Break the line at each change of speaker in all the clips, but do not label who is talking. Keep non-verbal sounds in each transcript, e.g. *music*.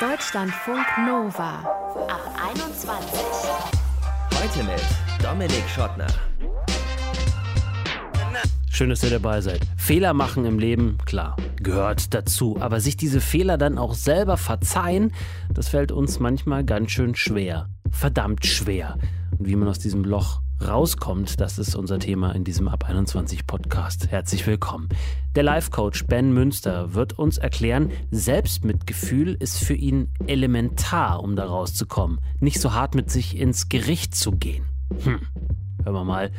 Deutschlandfunk Nova ab 21.
Heute mit Dominik Schottner.
Schön, dass ihr dabei seid. Fehler machen im Leben, klar, gehört dazu. Aber sich diese Fehler dann auch selber verzeihen, das fällt uns manchmal ganz schön schwer. Verdammt schwer. Und wie man aus diesem Loch rauskommt, das ist unser Thema in diesem Ab 21 Podcast. Herzlich willkommen. Der Life Coach Ben Münster wird uns erklären, Selbstmitgefühl ist für ihn elementar, um da rauszukommen. Nicht so hart mit sich ins Gericht zu gehen. Hm. Hören wir mal,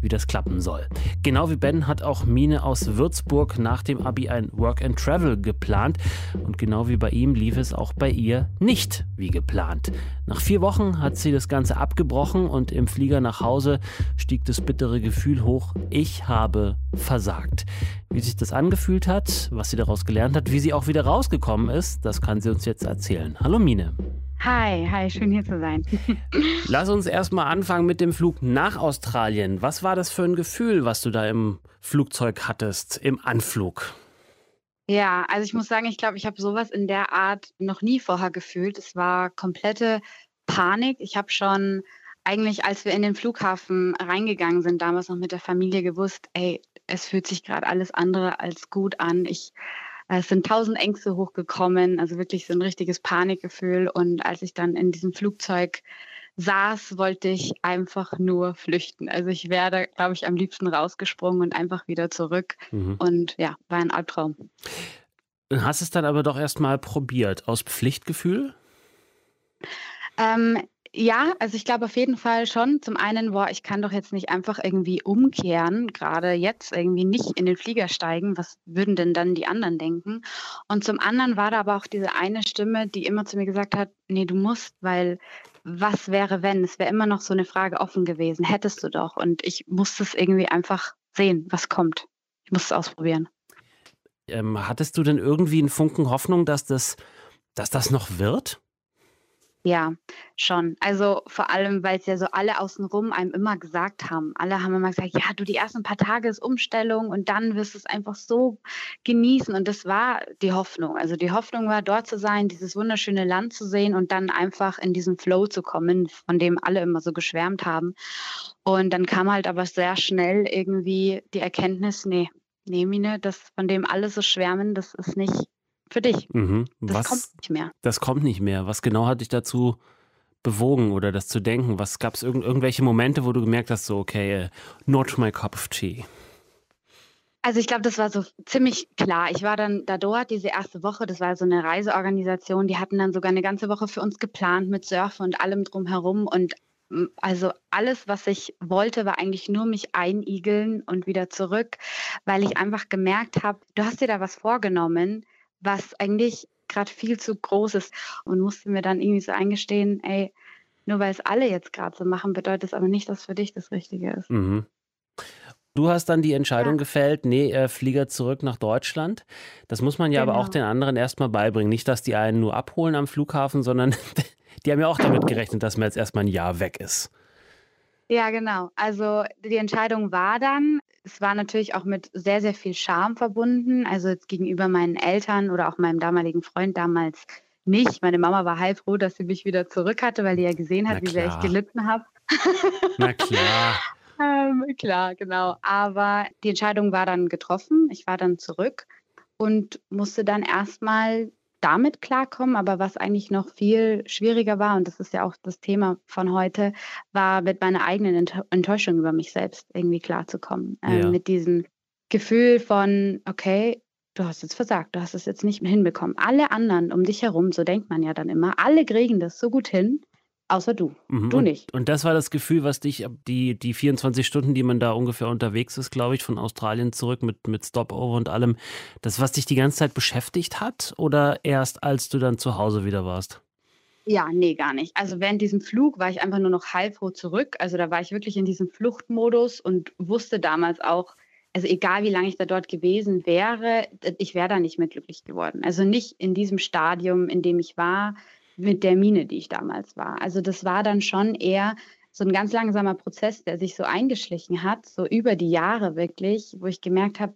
wie das klappen soll. Genau wie Ben hat auch Mine aus Würzburg nach dem Abi ein Work and Travel geplant. Und genau wie bei ihm lief es auch bei ihr nicht wie geplant. Nach vier Wochen hat sie das Ganze abgebrochen und im Flieger nach Hause stieg das bittere Gefühl hoch, ich habe versagt. Wie sich das angefühlt hat, was sie daraus gelernt hat, wie sie auch wieder rausgekommen ist, das kann sie uns jetzt erzählen. Hallo Mine.
Hi, hi, schön hier zu sein. *laughs*
Lass uns erstmal anfangen mit dem Flug nach Australien. Was war das für ein Gefühl, was du da im Flugzeug hattest, im Anflug?
Ja, also ich muss sagen, ich glaube, ich habe sowas in der Art noch nie vorher gefühlt. Es war komplette Panik. Ich habe schon eigentlich, als wir in den Flughafen reingegangen sind, damals noch mit der Familie gewusst, ey, es fühlt sich gerade alles andere als gut an. Ich es sind tausend Ängste hochgekommen, also wirklich so ein richtiges Panikgefühl. Und als ich dann in diesem Flugzeug saß, wollte ich einfach nur flüchten. Also ich wäre, glaube ich, am liebsten rausgesprungen und einfach wieder zurück. Mhm. Und ja, war ein Albtraum.
Hast es dann aber doch erst mal probiert, aus Pflichtgefühl?
Ähm, ja, also ich glaube auf jeden Fall schon. Zum einen, boah, ich kann doch jetzt nicht einfach irgendwie umkehren, gerade jetzt irgendwie nicht in den Flieger steigen. Was würden denn dann die anderen denken? Und zum anderen war da aber auch diese eine Stimme, die immer zu mir gesagt hat, nee, du musst, weil was wäre, wenn? Es wäre immer noch so eine Frage offen gewesen. Hättest du doch. Und ich musste es irgendwie einfach sehen, was kommt. Ich musste es ausprobieren.
Ähm, hattest du denn irgendwie einen Funken Hoffnung, dass das, dass das noch wird?
Ja, schon. Also vor allem, weil es ja so alle außenrum einem immer gesagt haben. Alle haben immer gesagt, ja, du die ersten paar Tage ist Umstellung und dann wirst du es einfach so genießen. Und das war die Hoffnung. Also die Hoffnung war, dort zu sein, dieses wunderschöne Land zu sehen und dann einfach in diesen Flow zu kommen, von dem alle immer so geschwärmt haben. Und dann kam halt aber sehr schnell irgendwie die Erkenntnis, nee, nee, Mine, das, von dem alle so schwärmen, das ist nicht für dich. Mhm. Das
Was,
kommt nicht mehr.
Das kommt nicht mehr. Was genau hat dich dazu bewogen oder das zu denken? Was gab es irgend, irgendwelche Momente, wo du gemerkt hast, so, okay, uh, not my cup of tea?
Also ich glaube, das war so ziemlich klar. Ich war dann da dort, diese erste Woche, das war so eine Reiseorganisation, die hatten dann sogar eine ganze Woche für uns geplant mit Surfen und allem drumherum. Und also alles, was ich wollte, war eigentlich nur mich einigeln und wieder zurück, weil ich einfach gemerkt habe, du hast dir da was vorgenommen, was eigentlich gerade viel zu groß ist und musste mir dann irgendwie so eingestehen, ey, nur weil es alle jetzt gerade so machen, bedeutet es aber nicht, dass für dich das Richtige ist. Mhm.
Du hast dann die Entscheidung ja. gefällt, nee, äh, Flieger zurück nach Deutschland. Das muss man ja genau. aber auch genau. den anderen erstmal beibringen. Nicht, dass die einen nur abholen am Flughafen, sondern *laughs* die haben ja auch damit gerechnet, dass man jetzt erstmal ein Jahr weg ist.
Ja, genau. Also die Entscheidung war dann, es war natürlich auch mit sehr, sehr viel Scham verbunden. Also jetzt gegenüber meinen Eltern oder auch meinem damaligen Freund damals nicht. Meine Mama war halb froh, dass sie mich wieder zurück hatte, weil die ja gesehen hat, wie sehr ich gelitten habe.
Na klar. *laughs*
ähm, klar, genau. Aber die Entscheidung war dann getroffen. Ich war dann zurück und musste dann erstmal damit klarkommen, aber was eigentlich noch viel schwieriger war, und das ist ja auch das Thema von heute, war mit meiner eigenen Enttäuschung über mich selbst irgendwie klarzukommen. Ähm, ja. Mit diesem Gefühl von, okay, du hast jetzt versagt, du hast es jetzt nicht mehr hinbekommen. Alle anderen um dich herum, so denkt man ja dann immer, alle kriegen das so gut hin. Außer du. Mhm. Du nicht.
Und das war das Gefühl, was dich, die, die 24 Stunden, die man da ungefähr unterwegs ist, glaube ich, von Australien zurück mit, mit Stopover und allem, das, was dich die ganze Zeit beschäftigt hat? Oder erst als du dann zu Hause wieder warst?
Ja, nee, gar nicht. Also während diesem Flug war ich einfach nur noch halbfroh zurück. Also da war ich wirklich in diesem Fluchtmodus und wusste damals auch, also egal wie lange ich da dort gewesen wäre, ich wäre da nicht mehr glücklich geworden. Also nicht in diesem Stadium, in dem ich war mit der Mine, die ich damals war. Also das war dann schon eher so ein ganz langsamer Prozess, der sich so eingeschlichen hat, so über die Jahre wirklich, wo ich gemerkt habe,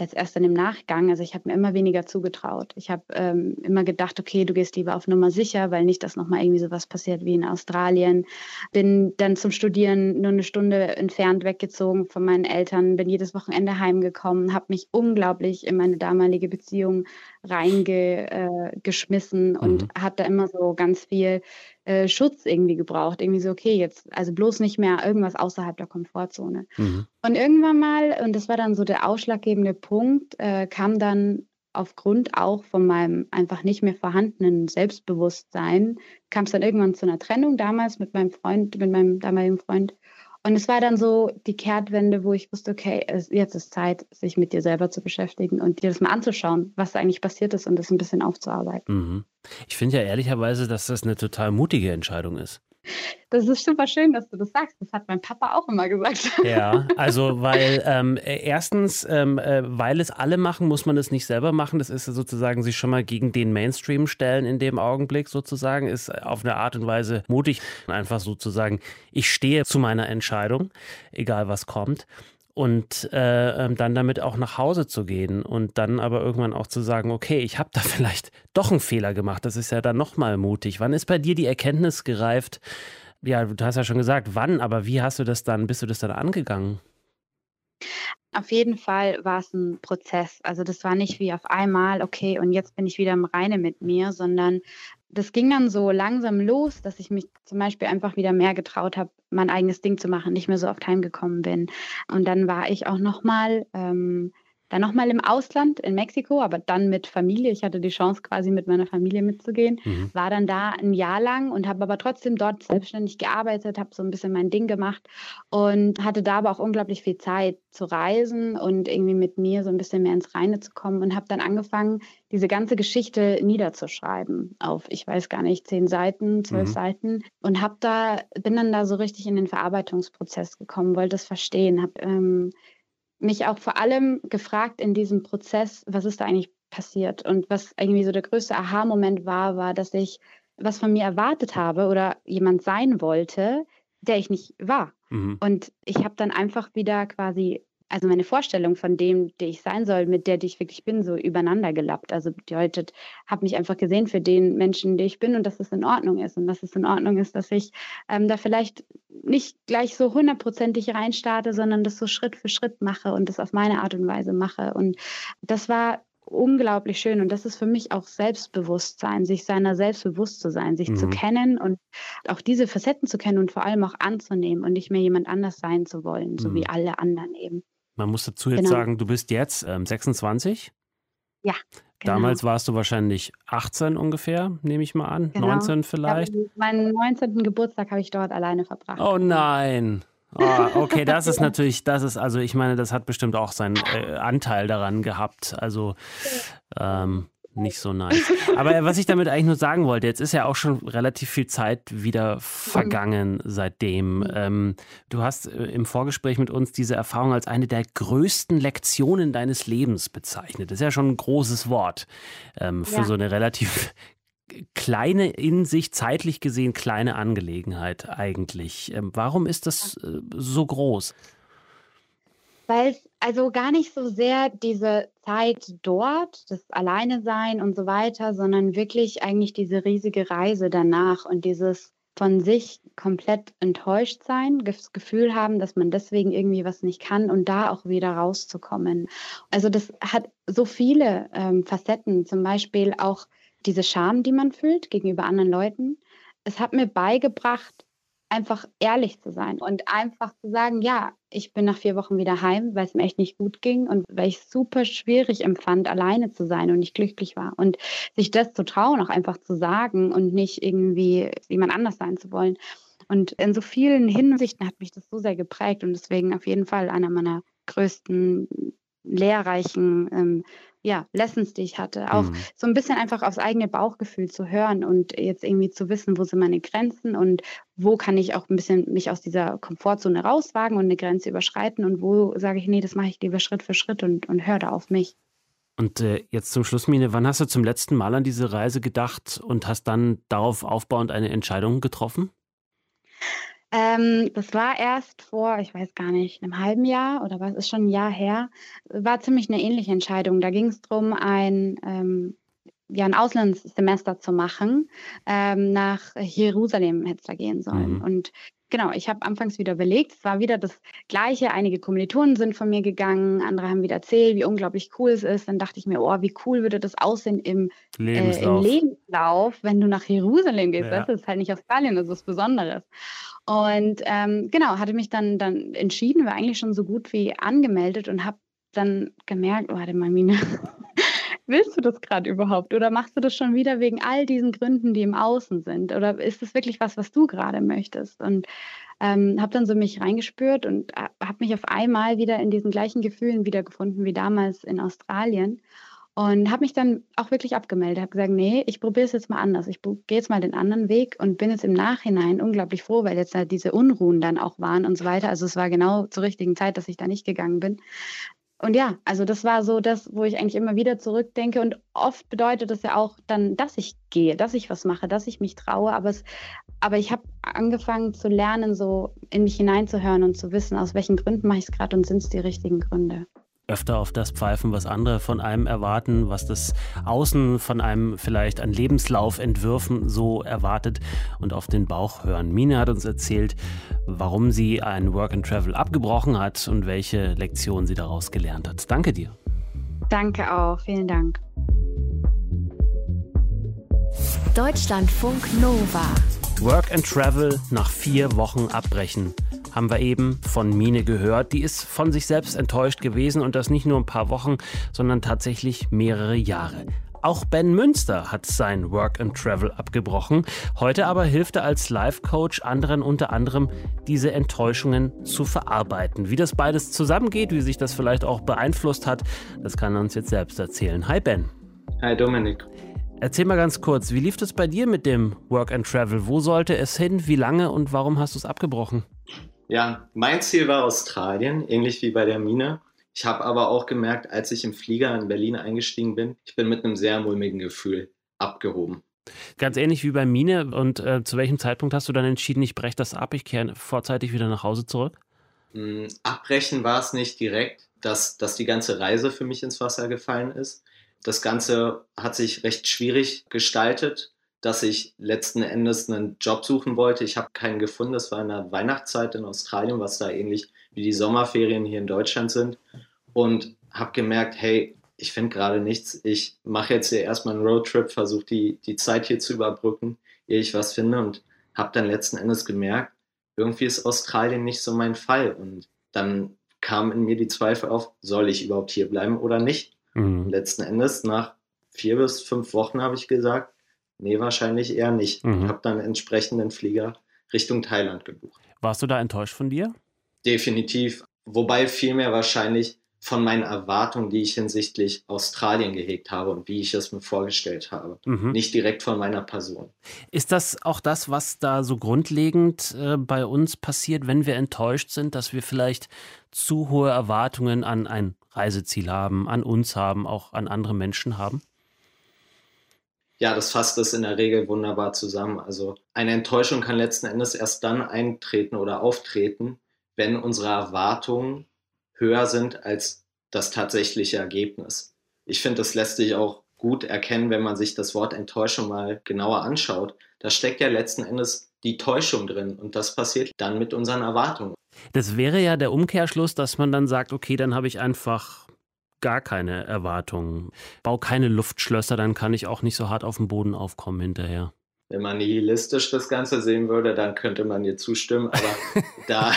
jetzt erst dann im Nachgang, also ich habe mir immer weniger zugetraut. Ich habe ähm, immer gedacht, okay, du gehst lieber auf Nummer sicher, weil nicht, dass nochmal irgendwie sowas passiert wie in Australien. Bin dann zum Studieren nur eine Stunde entfernt weggezogen von meinen Eltern, bin jedes Wochenende heimgekommen, habe mich unglaublich in meine damalige Beziehung reingeschmissen äh, und mhm. hat da immer so ganz viel äh, Schutz irgendwie gebraucht. Irgendwie so, okay, jetzt, also bloß nicht mehr irgendwas außerhalb der Komfortzone. Mhm. Und irgendwann mal, und das war dann so der ausschlaggebende Punkt, äh, kam dann aufgrund auch von meinem einfach nicht mehr vorhandenen Selbstbewusstsein, kam es dann irgendwann zu einer Trennung damals mit meinem Freund, mit meinem damaligen Freund. Und es war dann so die Kehrtwende, wo ich wusste, okay, jetzt ist Zeit, sich mit dir selber zu beschäftigen und dir das mal anzuschauen, was da eigentlich passiert ist und das ein bisschen aufzuarbeiten.
Mhm. Ich finde ja ehrlicherweise, dass das eine total mutige Entscheidung ist.
Das ist super schön, dass du das sagst. Das hat mein Papa auch immer gesagt. *laughs*
Ja, also weil ähm, äh, erstens, ähm, äh, weil es alle machen, muss man es nicht selber machen. Das ist sozusagen sich schon mal gegen den Mainstream stellen in dem Augenblick sozusagen, ist auf eine Art und Weise mutig. Einfach sozusagen, ich stehe zu meiner Entscheidung, egal was kommt und äh, ähm, dann damit auch nach Hause zu gehen und dann aber irgendwann auch zu sagen, okay, ich habe da *laughs* vielleicht doch einen Fehler gemacht. Das ist ja dann nochmal mutig. Wann ist bei dir die Erkenntnis gereift? Ja, du hast ja schon gesagt, wann, aber wie hast du das dann, bist du das dann angegangen?
Auf jeden Fall war es ein Prozess. Also das war nicht wie auf einmal, okay, und jetzt bin ich wieder im Reine mit mir, sondern das ging dann so langsam los, dass ich mich zum Beispiel einfach wieder mehr getraut habe, mein eigenes Ding zu machen, nicht mehr so oft heimgekommen bin. Und dann war ich auch nochmal ähm, dann nochmal im Ausland in Mexiko, aber dann mit Familie. Ich hatte die Chance, quasi mit meiner Familie mitzugehen. Mhm. War dann da ein Jahr lang und habe aber trotzdem dort selbstständig gearbeitet, habe so ein bisschen mein Ding gemacht und hatte da aber auch unglaublich viel Zeit zu reisen und irgendwie mit mir so ein bisschen mehr ins Reine zu kommen und habe dann angefangen, diese ganze Geschichte niederzuschreiben auf, ich weiß gar nicht, zehn Seiten, zwölf mhm. Seiten und habe da, bin dann da so richtig in den Verarbeitungsprozess gekommen, wollte es verstehen, habe ähm, mich auch vor allem gefragt in diesem Prozess, was ist da eigentlich passiert? Und was irgendwie so der größte Aha-Moment war, war, dass ich was von mir erwartet habe oder jemand sein wollte, der ich nicht war. Mhm. Und ich habe dann einfach wieder quasi also meine Vorstellung von dem, der ich sein soll, mit der, die ich wirklich bin, so übereinander gelappt. Also bedeutet, habe mich einfach gesehen für den Menschen, der ich bin und dass es in Ordnung ist und dass es in Ordnung ist, dass ich ähm, da vielleicht nicht gleich so hundertprozentig reinstarte, sondern das so Schritt für Schritt mache und das auf meine Art und Weise mache. Und das war unglaublich schön und das ist für mich auch Selbstbewusstsein, sich seiner selbst bewusst zu sein, sich mhm. zu kennen und auch diese Facetten zu kennen und vor allem auch anzunehmen und nicht mehr jemand anders sein zu wollen, so mhm. wie alle anderen eben.
Man muss dazu jetzt genau. sagen, du bist jetzt ähm, 26.
Ja.
Genau. Damals warst du wahrscheinlich 18 ungefähr, nehme ich mal an. Genau. 19 vielleicht.
Ja, meinen 19. Geburtstag habe ich dort alleine verbracht.
Oh nein. Oh, okay, das ist *laughs* natürlich, das ist, also ich meine, das hat bestimmt auch seinen äh, Anteil daran gehabt. Also ähm, nicht so nice. Aber was ich damit eigentlich nur sagen wollte, jetzt ist ja auch schon relativ viel Zeit wieder vergangen seitdem. Ähm, du hast äh, im Vorgespräch mit uns diese Erfahrung als eine der größten Lektionen deines Lebens bezeichnet. Das ist ja schon ein großes Wort ähm, für ja. so eine relativ kleine, in sich zeitlich gesehen kleine Angelegenheit eigentlich. Ähm, warum ist das äh, so groß?
Weil es also gar nicht so sehr diese Zeit dort, das Alleine sein und so weiter, sondern wirklich eigentlich diese riesige Reise danach und dieses von sich komplett enttäuscht sein, das Gefühl haben, dass man deswegen irgendwie was nicht kann und da auch wieder rauszukommen. Also das hat so viele ähm, Facetten, zum Beispiel auch diese Scham, die man fühlt gegenüber anderen Leuten. Es hat mir beigebracht, einfach ehrlich zu sein und einfach zu sagen, ja, ich bin nach vier Wochen wieder heim, weil es mir echt nicht gut ging und weil ich super schwierig empfand, alleine zu sein und nicht glücklich war. Und sich das zu trauen, auch einfach zu sagen und nicht irgendwie jemand anders sein zu wollen. Und in so vielen Hinsichten hat mich das so sehr geprägt und deswegen auf jeden Fall einer meiner größten lehrreichen ähm, ja, Lessons, die ich hatte. Auch mhm. so ein bisschen einfach aufs eigene Bauchgefühl zu hören und jetzt irgendwie zu wissen, wo sind meine Grenzen und wo kann ich auch ein bisschen mich aus dieser Komfortzone rauswagen und eine Grenze überschreiten und wo sage ich, nee, das mache ich lieber Schritt für Schritt und, und höre da auf mich.
Und äh, jetzt zum Schluss, Mine, wann hast du zum letzten Mal an diese Reise gedacht und hast dann darauf aufbauend eine Entscheidung getroffen?
Ähm, das war erst vor, ich weiß gar nicht, einem halben Jahr oder was ist schon ein Jahr her. War ziemlich eine ähnliche Entscheidung. Da ging es darum, ein, ähm, ja, ein Auslandssemester zu machen. Ähm, nach Jerusalem hätte es da gehen sollen. Mhm. Und Genau, ich habe anfangs wieder überlegt, es war wieder das Gleiche. Einige Kommilitonen sind von mir gegangen, andere haben wieder erzählt, wie unglaublich cool es ist. Dann dachte ich mir, oh, wie cool würde das aussehen im Lebenslauf, äh, im Lebenslauf wenn du nach Jerusalem gehst. Ja. Das ist halt nicht Australien, das ist was Besonderes. Und ähm, genau, hatte mich dann, dann entschieden, war eigentlich schon so gut wie angemeldet und habe dann gemerkt, oh, warte mal, Mine, *laughs* willst du das gerade überhaupt? Oder machst du das schon wieder wegen all diesen Gründen, die im Außen sind? Oder ist das wirklich was, was du gerade möchtest? Und ähm, habe dann so mich reingespürt und habe mich auf einmal wieder in diesen gleichen Gefühlen wiedergefunden wie damals in Australien. Und habe mich dann auch wirklich abgemeldet, habe gesagt, nee, ich probiere es jetzt mal anders. Ich gehe jetzt mal den anderen Weg und bin jetzt im Nachhinein unglaublich froh, weil jetzt halt diese Unruhen dann auch waren und so weiter. Also es war genau zur richtigen Zeit, dass ich da nicht gegangen bin und ja, also das war so das, wo ich eigentlich immer wieder zurückdenke. Und oft bedeutet das ja auch dann, dass ich gehe, dass ich was mache, dass ich mich traue. Aber, es, aber ich habe angefangen zu lernen, so in mich hineinzuhören und zu wissen, aus welchen Gründen mache ich es gerade und sind es die richtigen Gründe
öfter auf das pfeifen, was andere von einem erwarten, was das Außen von einem vielleicht an Lebenslaufentwürfen so erwartet und auf den Bauch hören. Mine hat uns erzählt, warum sie ein Work and Travel abgebrochen hat und welche Lektion sie daraus gelernt hat. Danke dir.
Danke auch, vielen Dank.
Deutschlandfunk Nova.
Work and Travel nach vier Wochen abbrechen haben wir eben von Mine gehört. Die ist von sich selbst enttäuscht gewesen und das nicht nur ein paar Wochen, sondern tatsächlich mehrere Jahre. Auch Ben Münster hat sein Work and Travel abgebrochen. Heute aber hilft er als Life-Coach anderen unter anderem, diese Enttäuschungen zu verarbeiten. Wie das beides zusammengeht, wie sich das vielleicht auch beeinflusst hat, das kann er uns jetzt selbst erzählen. Hi Ben.
Hi Dominik.
Erzähl mal ganz kurz, wie lief das bei dir mit dem Work and Travel? Wo sollte es hin? Wie lange und warum hast du es abgebrochen?
Ja, mein Ziel war Australien, ähnlich wie bei der Mine. Ich habe aber auch gemerkt, als ich im Flieger in Berlin eingestiegen bin, ich bin mit einem sehr mulmigen Gefühl abgehoben.
Ganz ähnlich wie bei Mine. Und äh, zu welchem Zeitpunkt hast du dann entschieden, ich breche das ab, ich kehre vorzeitig wieder nach Hause zurück?
Mm, abbrechen war es nicht direkt, dass, dass die ganze Reise für mich ins Wasser gefallen ist. Das Ganze hat sich recht schwierig gestaltet dass ich letzten Endes einen Job suchen wollte. Ich habe keinen gefunden. Das war in der Weihnachtszeit in Australien, was da ähnlich wie die Sommerferien hier in Deutschland sind. Und habe gemerkt, hey, ich finde gerade nichts. Ich mache jetzt hier erstmal einen Roadtrip, versuche die, die Zeit hier zu überbrücken, ehe ich was finde. Und habe dann letzten Endes gemerkt, irgendwie ist Australien nicht so mein Fall. Und dann kamen in mir die Zweifel auf, soll ich überhaupt hier bleiben oder nicht? Mhm. Letzten Endes, nach vier bis fünf Wochen habe ich gesagt, Nee, wahrscheinlich eher nicht. Mhm. Ich habe dann entsprechenden Flieger Richtung Thailand gebucht.
Warst du da enttäuscht von dir?
Definitiv. Wobei vielmehr wahrscheinlich von meinen Erwartungen, die ich hinsichtlich Australien gehegt habe und wie ich es mir vorgestellt habe. Mhm. Nicht direkt von meiner Person.
Ist das auch das, was da so grundlegend äh, bei uns passiert, wenn wir enttäuscht sind, dass wir vielleicht zu hohe Erwartungen an ein Reiseziel haben, an uns haben, auch an andere Menschen haben?
Ja, das fasst das in der Regel wunderbar zusammen. Also eine Enttäuschung kann letzten Endes erst dann eintreten oder auftreten, wenn unsere Erwartungen höher sind als das tatsächliche Ergebnis. Ich finde, das lässt sich auch gut erkennen, wenn man sich das Wort Enttäuschung mal genauer anschaut. Da steckt ja letzten Endes die Täuschung drin und das passiert dann mit unseren Erwartungen.
Das wäre ja der Umkehrschluss, dass man dann sagt, okay, dann habe ich einfach gar keine Erwartungen. Bau keine Luftschlösser, dann kann ich auch nicht so hart auf den Boden aufkommen hinterher.
Wenn man nihilistisch das Ganze sehen würde, dann könnte man dir zustimmen. Aber *laughs* da,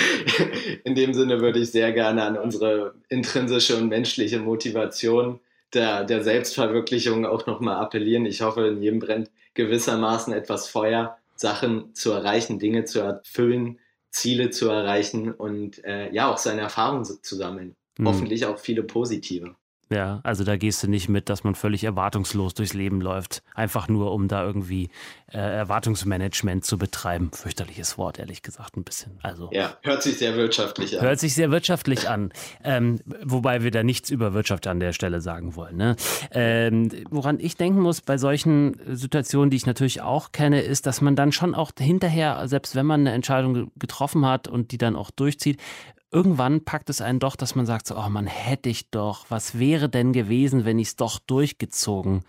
*laughs* in dem Sinne würde ich sehr gerne an unsere intrinsische und menschliche Motivation der, der Selbstverwirklichung auch nochmal appellieren. Ich hoffe, in jedem brennt gewissermaßen etwas Feuer, Sachen zu erreichen, Dinge zu erfüllen, Ziele zu erreichen und äh, ja, auch seine Erfahrungen zu sammeln. Mhm. Hoffentlich auch viele positive.
Ja, also da gehst du nicht mit, dass man völlig erwartungslos durchs Leben läuft. Einfach nur, um da irgendwie äh, Erwartungsmanagement zu betreiben. Fürchterliches Wort, ehrlich gesagt, ein bisschen. Also,
ja, hört sich sehr wirtschaftlich an.
Hört sich sehr wirtschaftlich an. Ähm, wobei wir da nichts über Wirtschaft an der Stelle sagen wollen. Ne? Ähm, woran ich denken muss bei solchen Situationen, die ich natürlich auch kenne, ist, dass man dann schon auch hinterher, selbst wenn man eine Entscheidung getroffen hat und die dann auch durchzieht, irgendwann packt es einen doch, dass man sagt, so, oh man hätte ich doch, was wäre denn gewesen, wenn ich es doch durchgezogen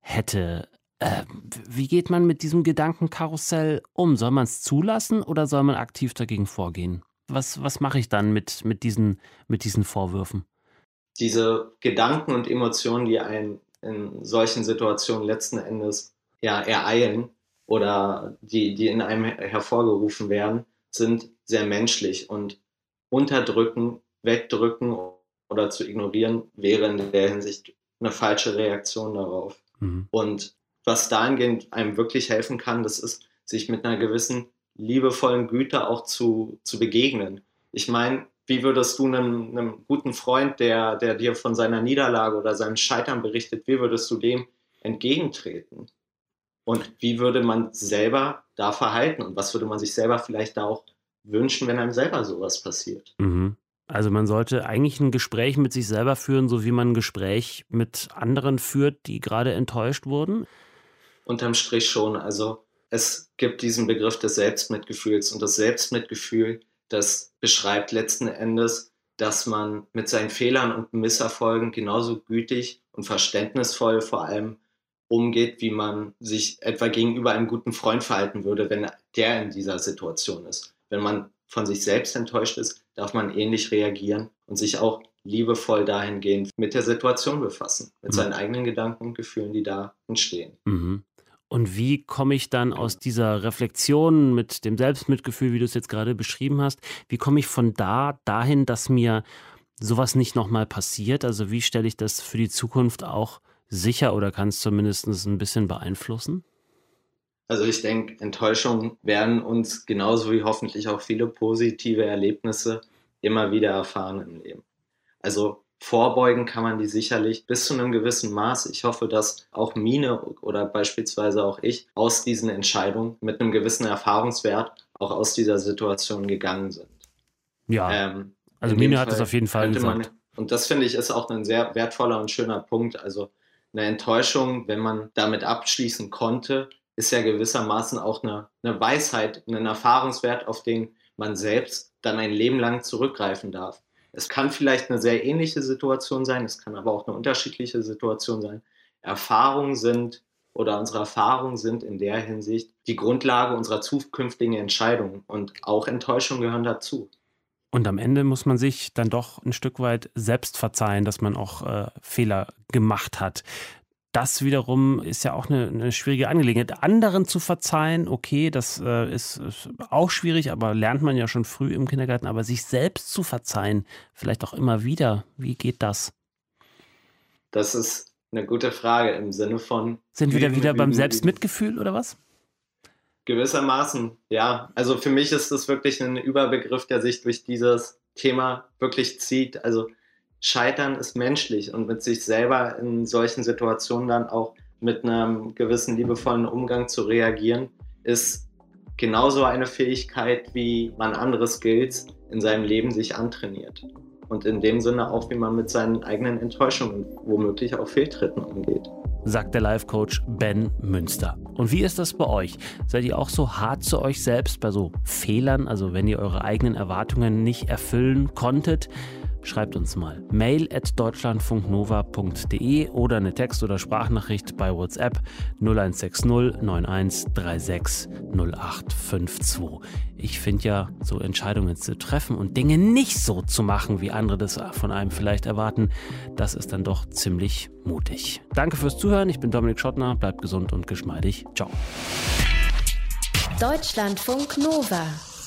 hätte? Äh, wie geht man mit diesem Gedankenkarussell um? Soll man es zulassen oder soll man aktiv dagegen vorgehen? Was, was mache ich dann mit, mit, diesen, mit diesen Vorwürfen?
Diese Gedanken und Emotionen, die einen in solchen Situationen letzten Endes ja, ereilen oder die, die in einem hervorgerufen werden, sind sehr menschlich und unterdrücken, wegdrücken oder zu ignorieren, wäre in der Hinsicht eine falsche Reaktion darauf. Mhm. Und was dahingehend einem wirklich helfen kann, das ist, sich mit einer gewissen liebevollen Güte auch zu, zu begegnen. Ich meine, wie würdest du einem, einem guten Freund, der, der dir von seiner Niederlage oder seinem Scheitern berichtet, wie würdest du dem entgegentreten? Und wie würde man selber da verhalten? Und was würde man sich selber vielleicht da auch wünschen, wenn einem selber sowas passiert.
Mhm. Also man sollte eigentlich ein Gespräch mit sich selber führen, so wie man ein Gespräch mit anderen führt, die gerade enttäuscht wurden?
Unterm Strich schon. Also es gibt diesen Begriff des Selbstmitgefühls und das Selbstmitgefühl, das beschreibt letzten Endes, dass man mit seinen Fehlern und Misserfolgen genauso gütig und verständnisvoll vor allem umgeht, wie man sich etwa gegenüber einem guten Freund verhalten würde, wenn der in dieser Situation ist wenn man von sich selbst enttäuscht ist, darf man ähnlich reagieren und sich auch liebevoll dahingehend mit der Situation befassen, mit mhm. seinen eigenen Gedanken und Gefühlen, die da entstehen.
Mhm. Und wie komme ich dann aus dieser Reflexion mit dem Selbstmitgefühl, wie du es jetzt gerade beschrieben hast, wie komme ich von da dahin, dass mir sowas nicht nochmal passiert? Also wie stelle ich das für die Zukunft auch sicher oder kann es zumindest ein bisschen beeinflussen?
Also ich denke, Enttäuschungen werden uns genauso wie hoffentlich auch viele positive Erlebnisse immer wieder erfahren im Leben. Also vorbeugen kann man die sicherlich bis zu einem gewissen Maß. Ich hoffe, dass auch Mine oder beispielsweise auch ich aus diesen Entscheidungen mit einem gewissen Erfahrungswert auch aus dieser Situation gegangen sind.
Ja. Ähm, also Mine hat es auf jeden Fall gesagt. Man,
und das finde ich ist auch ein sehr wertvoller und schöner Punkt. Also eine Enttäuschung, wenn man damit abschließen konnte, ist ja gewissermaßen auch eine, eine Weisheit, ein Erfahrungswert, auf den man selbst dann ein Leben lang zurückgreifen darf. Es kann vielleicht eine sehr ähnliche Situation sein, es kann aber auch eine unterschiedliche Situation sein. Erfahrungen sind oder unsere Erfahrungen sind in der Hinsicht die Grundlage unserer zukünftigen Entscheidungen und auch Enttäuschungen gehören dazu.
Und am Ende muss man sich dann doch ein Stück weit selbst verzeihen, dass man auch äh, Fehler gemacht hat das wiederum ist ja auch eine, eine, schwierige Angelegenheit. Anderen zu verzeihen, okay, das äh, ist, ist, auch schwierig, aber lernt man ja schon früh im Kindergarten. Aber sich selbst zu verzeihen, vielleicht auch immer wieder, wie geht das?
Das ist eine gute Frage im Sinne von.
Sind wir da wieder beim Selbstmitgefühl oder was?
Gewissermaßen, ja. Also für mich ist das wirklich ein Überbegriff, der sich durch dieses Thema wirklich zieht. Also Scheitern ist menschlich und mit sich selber in solchen Situationen dann auch mit einem gewissen liebevollen Umgang zu reagieren, ist genauso eine Fähigkeit, wie man andere Skills in seinem Leben sich antrainiert. Und in dem Sinne auch, wie man mit seinen eigenen Enttäuschungen, womöglich auch Fehltritten umgeht
sagt der Life-Coach Ben Münster. Und wie ist das bei euch? Seid ihr auch so hart zu euch selbst bei so Fehlern, also wenn ihr eure eigenen Erwartungen nicht erfüllen konntet? Schreibt uns mal mail at deutschlandfunknova.de oder eine Text- oder Sprachnachricht bei WhatsApp 0160 9136 0852. Ich finde ja, so Entscheidungen zu treffen und Dinge nicht so zu machen, wie andere das von einem vielleicht erwarten, das ist dann doch ziemlich mutig. Danke fürs Zuhören. Ich bin Dominik Schottner. Bleibt gesund und geschmeidig. Ciao.
Deutschlandfunk Nova.